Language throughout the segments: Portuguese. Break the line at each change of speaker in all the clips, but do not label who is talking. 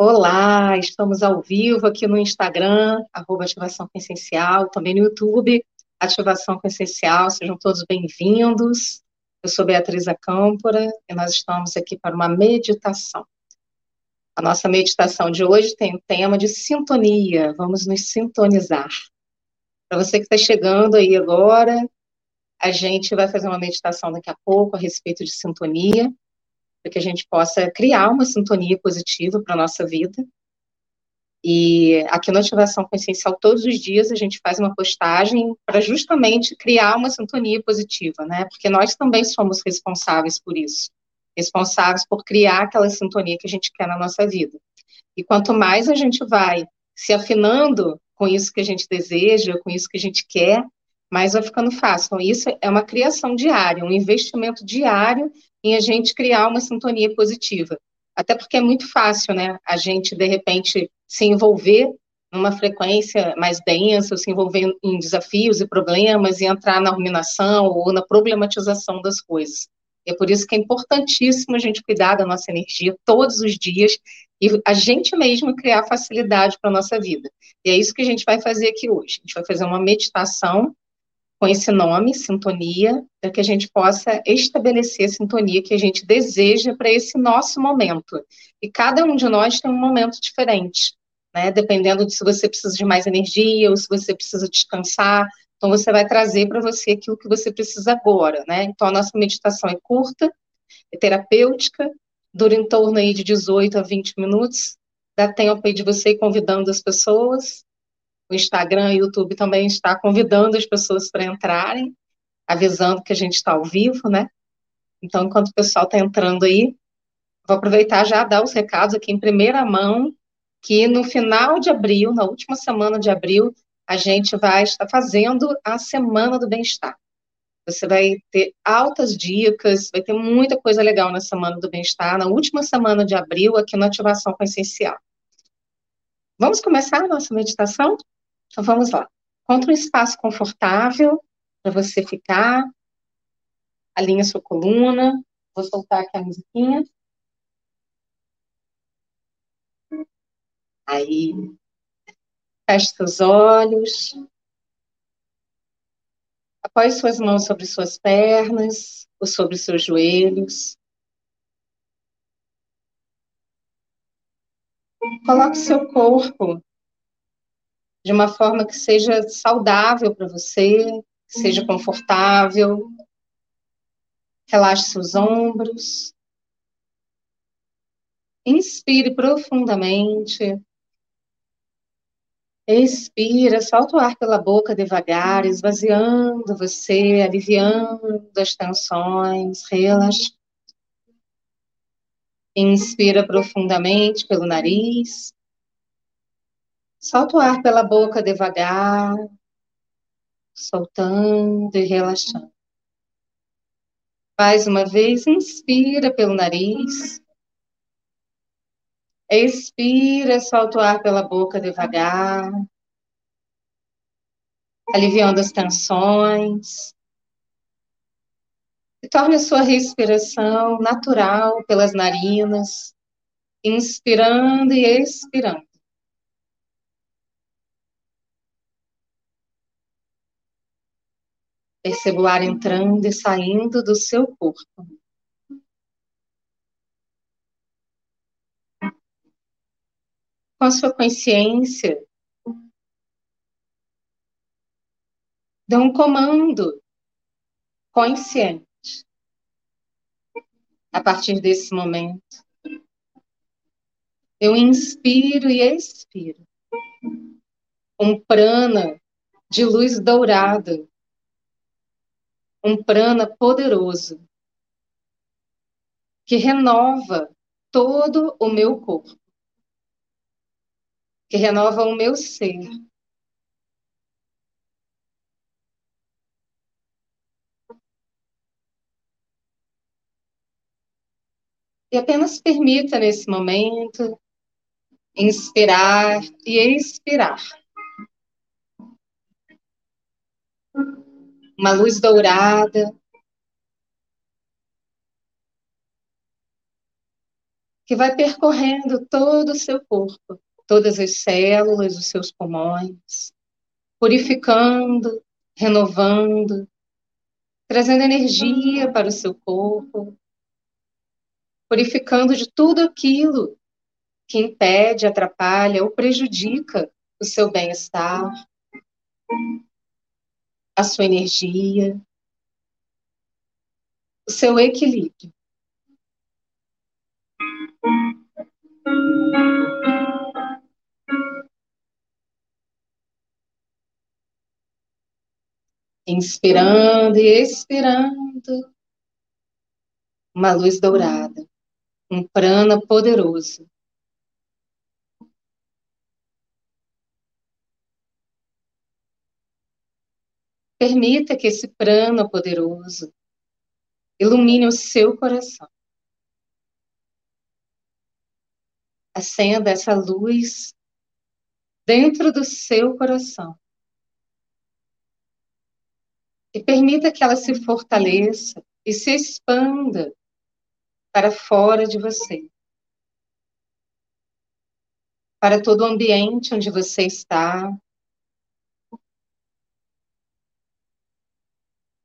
Olá, estamos ao vivo aqui no Instagram, arroba Ativação Essencial, também no YouTube, Ativação Essencial, sejam todos bem-vindos. Eu sou Beatriz Acâmpora e nós estamos aqui para uma meditação. A nossa meditação de hoje tem o tema de sintonia, vamos nos sintonizar. Para você que está chegando aí agora, a gente vai fazer uma meditação daqui a pouco a respeito de sintonia, para que a gente possa criar uma sintonia positiva para a nossa vida. E aqui no Ativação Consciencial, todos os dias a gente faz uma postagem para justamente criar uma sintonia positiva, né? Porque nós também somos responsáveis por isso. Responsáveis por criar aquela sintonia que a gente quer na nossa vida. E quanto mais a gente vai se afinando com isso que a gente deseja, com isso que a gente quer, mais vai ficando fácil. Então, isso é uma criação diária, um investimento diário em a gente criar uma sintonia positiva. Até porque é muito fácil, né, a gente, de repente, se envolver numa frequência mais densa, se envolver em desafios e problemas e entrar na ruminação ou na problematização das coisas. É por isso que é importantíssimo a gente cuidar da nossa energia todos os dias e a gente mesmo criar facilidade para a nossa vida. E é isso que a gente vai fazer aqui hoje. A gente vai fazer uma meditação com esse nome, sintonia, para que a gente possa estabelecer a sintonia que a gente deseja para esse nosso momento. E cada um de nós tem um momento diferente, né? Dependendo de se você precisa de mais energia ou se você precisa descansar. Então, você vai trazer para você aquilo que você precisa agora, né? Então, a nossa meditação é curta, é terapêutica, dura em torno aí de 18 a 20 minutos. Dá tempo aí de você ir convidando as pessoas, o Instagram e o YouTube também está convidando as pessoas para entrarem, avisando que a gente está ao vivo, né? Então, enquanto o pessoal está entrando aí, vou aproveitar já dar os recados aqui em primeira mão, que no final de abril, na última semana de abril, a gente vai estar fazendo a Semana do Bem-Estar. Você vai ter altas dicas, vai ter muita coisa legal na Semana do Bem-Estar, na última semana de abril, aqui no Ativação Essencial. Vamos começar a nossa meditação? Então vamos lá. Encontre um espaço confortável para você ficar. Alinha sua coluna. Vou soltar aqui a musiquinha. Aí, feche seus olhos. Apoie suas mãos sobre suas pernas ou sobre seus joelhos. Coloque seu corpo de uma forma que seja saudável para você, que seja confortável. Relaxe seus ombros. Inspire profundamente. Expira, solta o ar pela boca devagar, esvaziando você, aliviando as tensões, relaxa. Inspira profundamente pelo nariz. Solta o ar pela boca devagar, soltando e relaxando. Mais uma vez, inspira pelo nariz. Expira, solta o ar pela boca devagar, aliviando as tensões. E torne a sua respiração natural pelas narinas, inspirando e expirando. Perceba o ar entrando e saindo do seu corpo. Com a sua consciência, dê um comando consciente. A partir desse momento, eu inspiro e expiro um prana de luz dourada um prana poderoso que renova todo o meu corpo, que renova o meu ser. E apenas permita nesse momento inspirar e expirar. Uma luz dourada. que vai percorrendo todo o seu corpo, todas as células dos seus pulmões, purificando, renovando, trazendo energia para o seu corpo, purificando de tudo aquilo que impede, atrapalha ou prejudica o seu bem-estar, a sua energia, o seu equilíbrio. Inspirando e expirando, uma luz dourada, um prana poderoso. Permita que esse prana poderoso ilumine o seu coração. Acenda essa luz dentro do seu coração e permita que ela se fortaleça e se expanda para fora de você. Para todo o ambiente onde você está.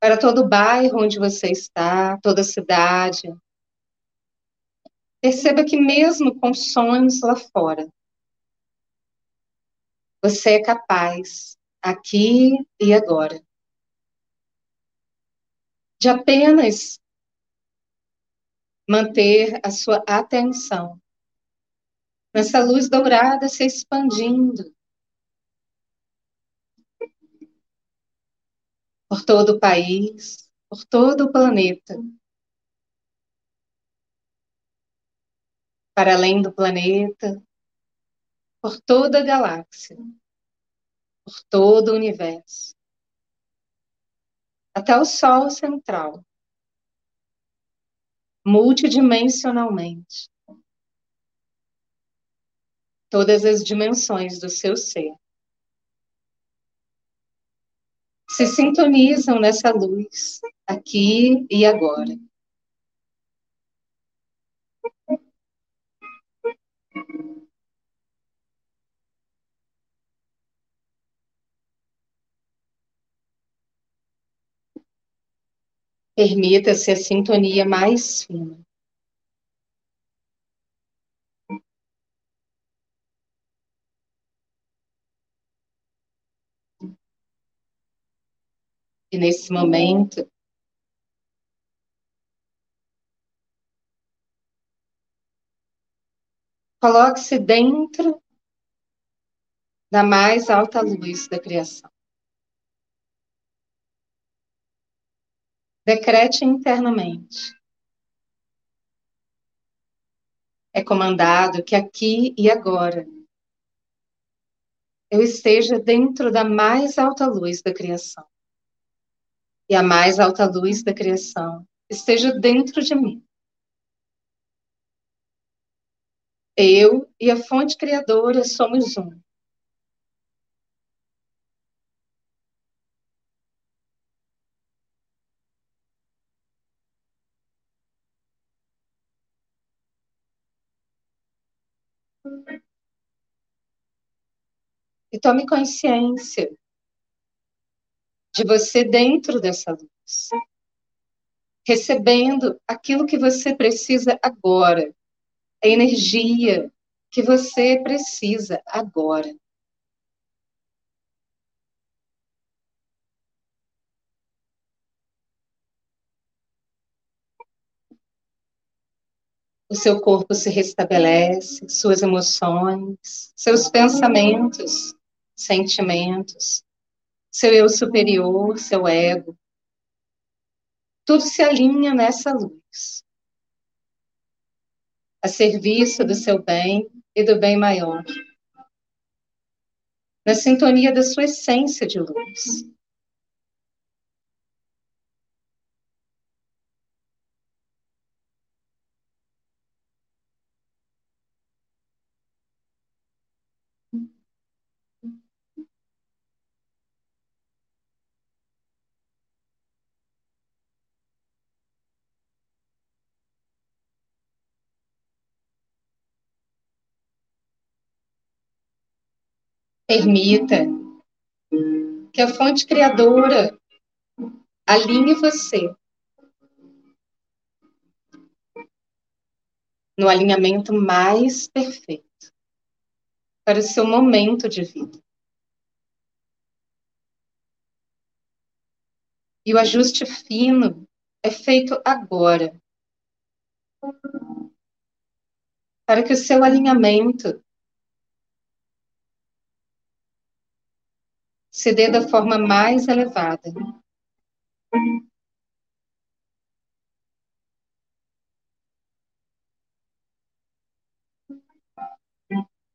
Para todo o bairro onde você está, toda a cidade. Perceba que, mesmo com sonhos lá fora, você é capaz, aqui e agora, de apenas manter a sua atenção nessa luz dourada se expandindo por todo o país, por todo o planeta, para além do planeta, por toda a galáxia, por todo o universo. Até o Sol central, multidimensionalmente. Todas as dimensões do seu ser se sintonizam nessa luz, aqui e agora. Permita-se a sintonia mais fina. E nesse momento, coloque-se dentro da mais alta luz da criação. Decrete internamente. É comandado que aqui e agora eu esteja dentro da mais alta luz da criação. E a mais alta luz da criação esteja dentro de mim. Eu e a fonte criadora somos um. E tome consciência de você dentro dessa luz, recebendo aquilo que você precisa agora, a energia que você precisa agora. o seu corpo se restabelece, suas emoções, seus pensamentos, sentimentos, seu eu superior, seu ego. Tudo se alinha nessa luz. A serviço do seu bem e do bem maior. Na sintonia da sua essência de luz. Permita que a fonte criadora alinhe você no alinhamento mais perfeito para o seu momento de vida. E o ajuste fino é feito agora, para que o seu alinhamento dê da forma mais elevada.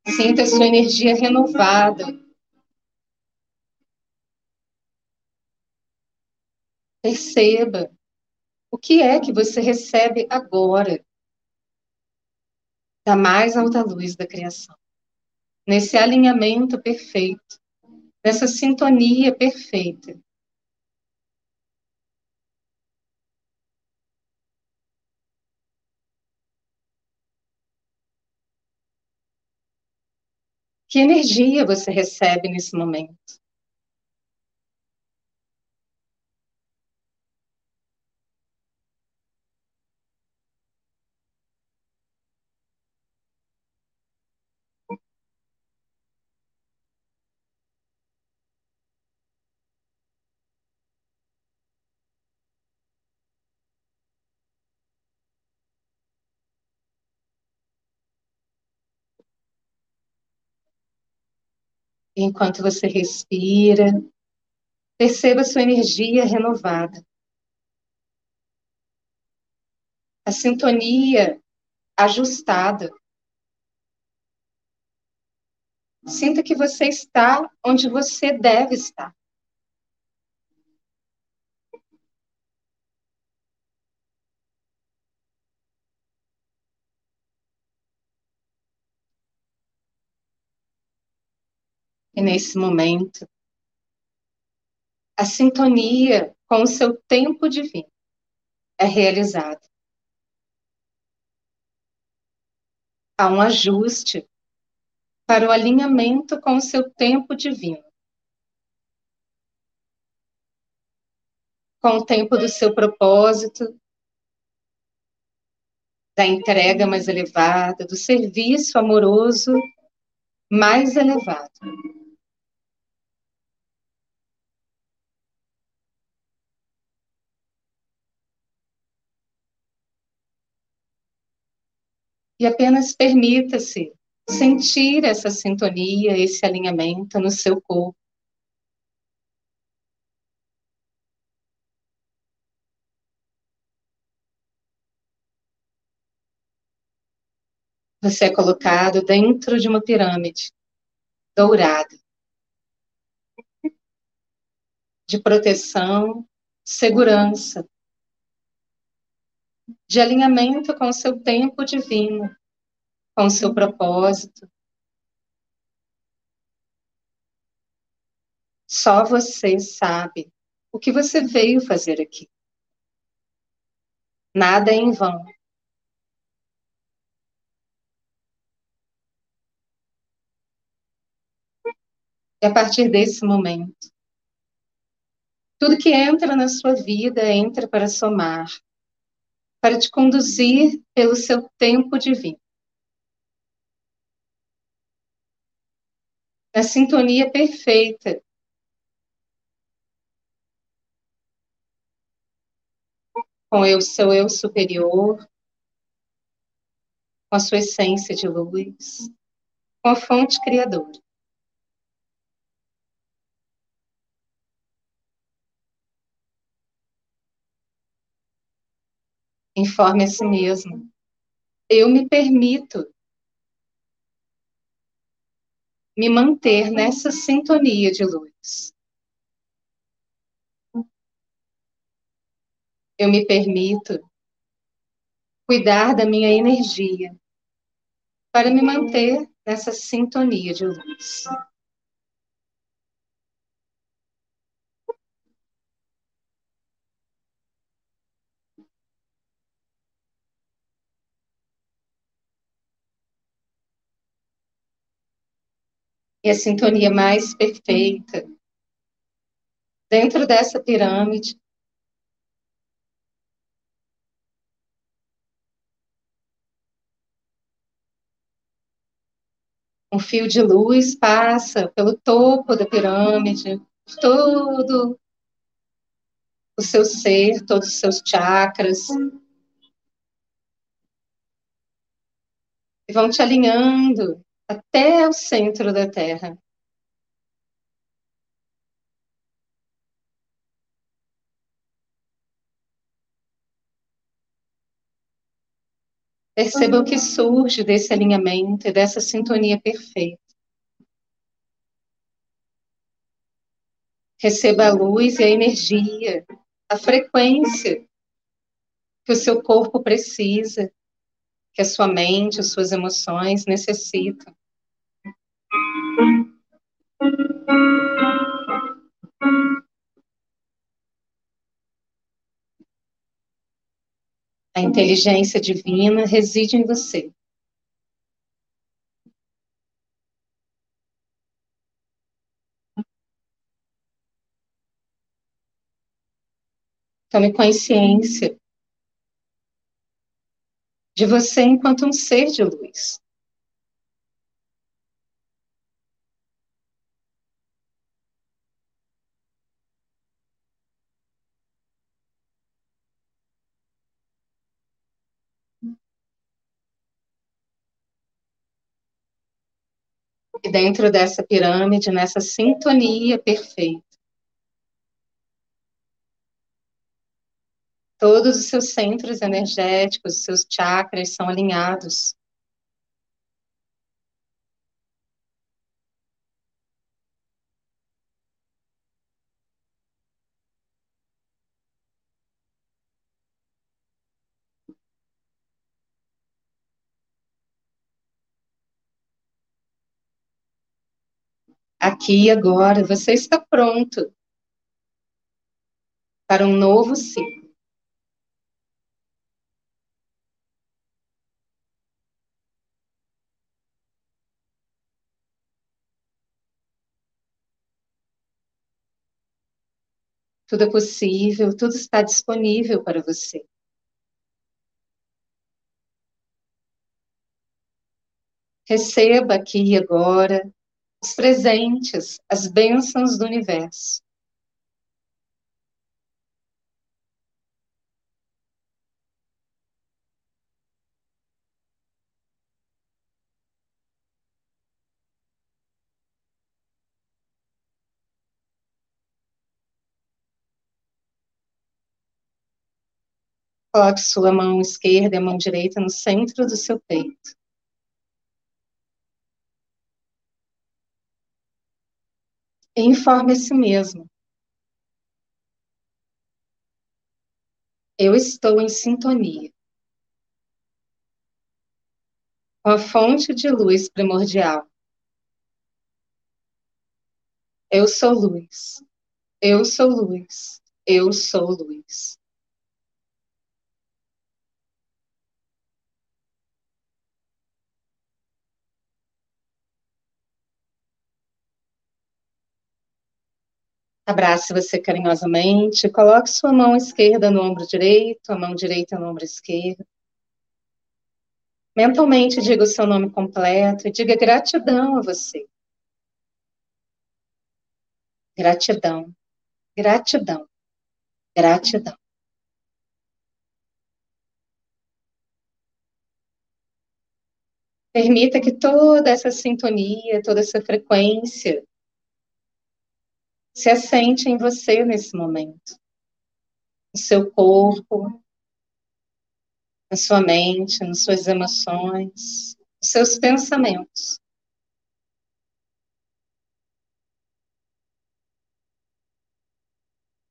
Sinta sua energia renovada. Perceba o que é que você recebe agora da mais alta luz da criação. Nesse alinhamento perfeito, nessa sintonia perfeita. Que energia você recebe nesse momento? Enquanto você respira, perceba sua energia renovada. A sintonia ajustada. Sinta que você está onde você deve estar. E nesse momento, a sintonia com o seu tempo divino é realizada. Há um ajuste para o alinhamento com o seu tempo divino. Com o tempo do seu propósito, da entrega mais elevada, do serviço amoroso mais elevado. E apenas permita-se sentir essa sintonia, esse alinhamento no seu corpo. Você é colocado dentro de uma pirâmide dourada de proteção, segurança, de alinhamento com o seu tempo divino, com o seu propósito. Só você sabe o que você veio fazer aqui. Nada é em vão. E a partir desse momento, tudo que entra na sua vida entra para somar, para te conduzir pelo seu tempo divino. Na sintonia perfeita com o seu eu superior, com a sua essência de luz, com a fonte criadora. Informe a si mesmo. Eu me permito me manter nessa sintonia de luz. Eu me permito cuidar da minha energia para me manter nessa sintonia de luz. A sintonia mais perfeita. Dentro dessa pirâmide, um fio de luz passa pelo topo da pirâmide, todo o seu ser, todos os seus chakras. E vão te alinhando até o centro da Terra. Perceba o que surge desse alinhamento e dessa sintonia perfeita. Receba a luz e a energia, a frequência que o seu corpo precisa, que a sua mente, as suas emoções necessitam. A inteligência divina reside em você. Tome consciência de você enquanto um ser de luz. E dentro dessa pirâmide, nessa sintonia perfeita, todos os seus centros energéticos, os seus chakras são alinhados. Aqui e agora, você está pronto para um novo ciclo. Tudo é possível, tudo está disponível para você. Receba aqui e agora os presentes, as bênçãos do universo. Coloque sua mão esquerda e a mão direita no centro do seu peito. Informe a si mesmo. Eu estou em sintonia com a fonte de luz primordial. Eu sou luz. Eu sou luz. Eu sou luz. Abrace você carinhosamente, coloque sua mão esquerda no ombro direito, a mão direita no ombro esquerdo. Mentalmente diga o seu nome completo e diga gratidão a você. Gratidão, gratidão, gratidão. Permita que toda essa sintonia, toda essa frequência se assente em você nesse momento. No seu corpo, na sua mente, nas suas emoções, nos seus pensamentos.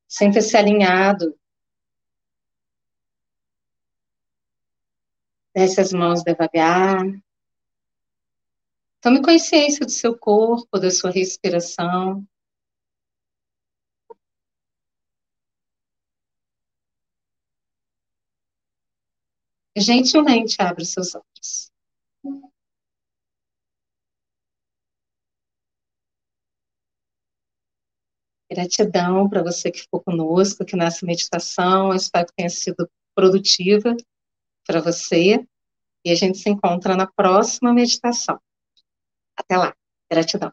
Sinta-se alinhado. Desce as mãos devagar. Tome consciência do seu corpo, da sua respiração. gentilmente abre os seus olhos. Gratidão para você que ficou conosco aqui nessa meditação. Eu espero que tenha sido produtiva para você. E a gente se encontra na próxima meditação. Até lá. Gratidão.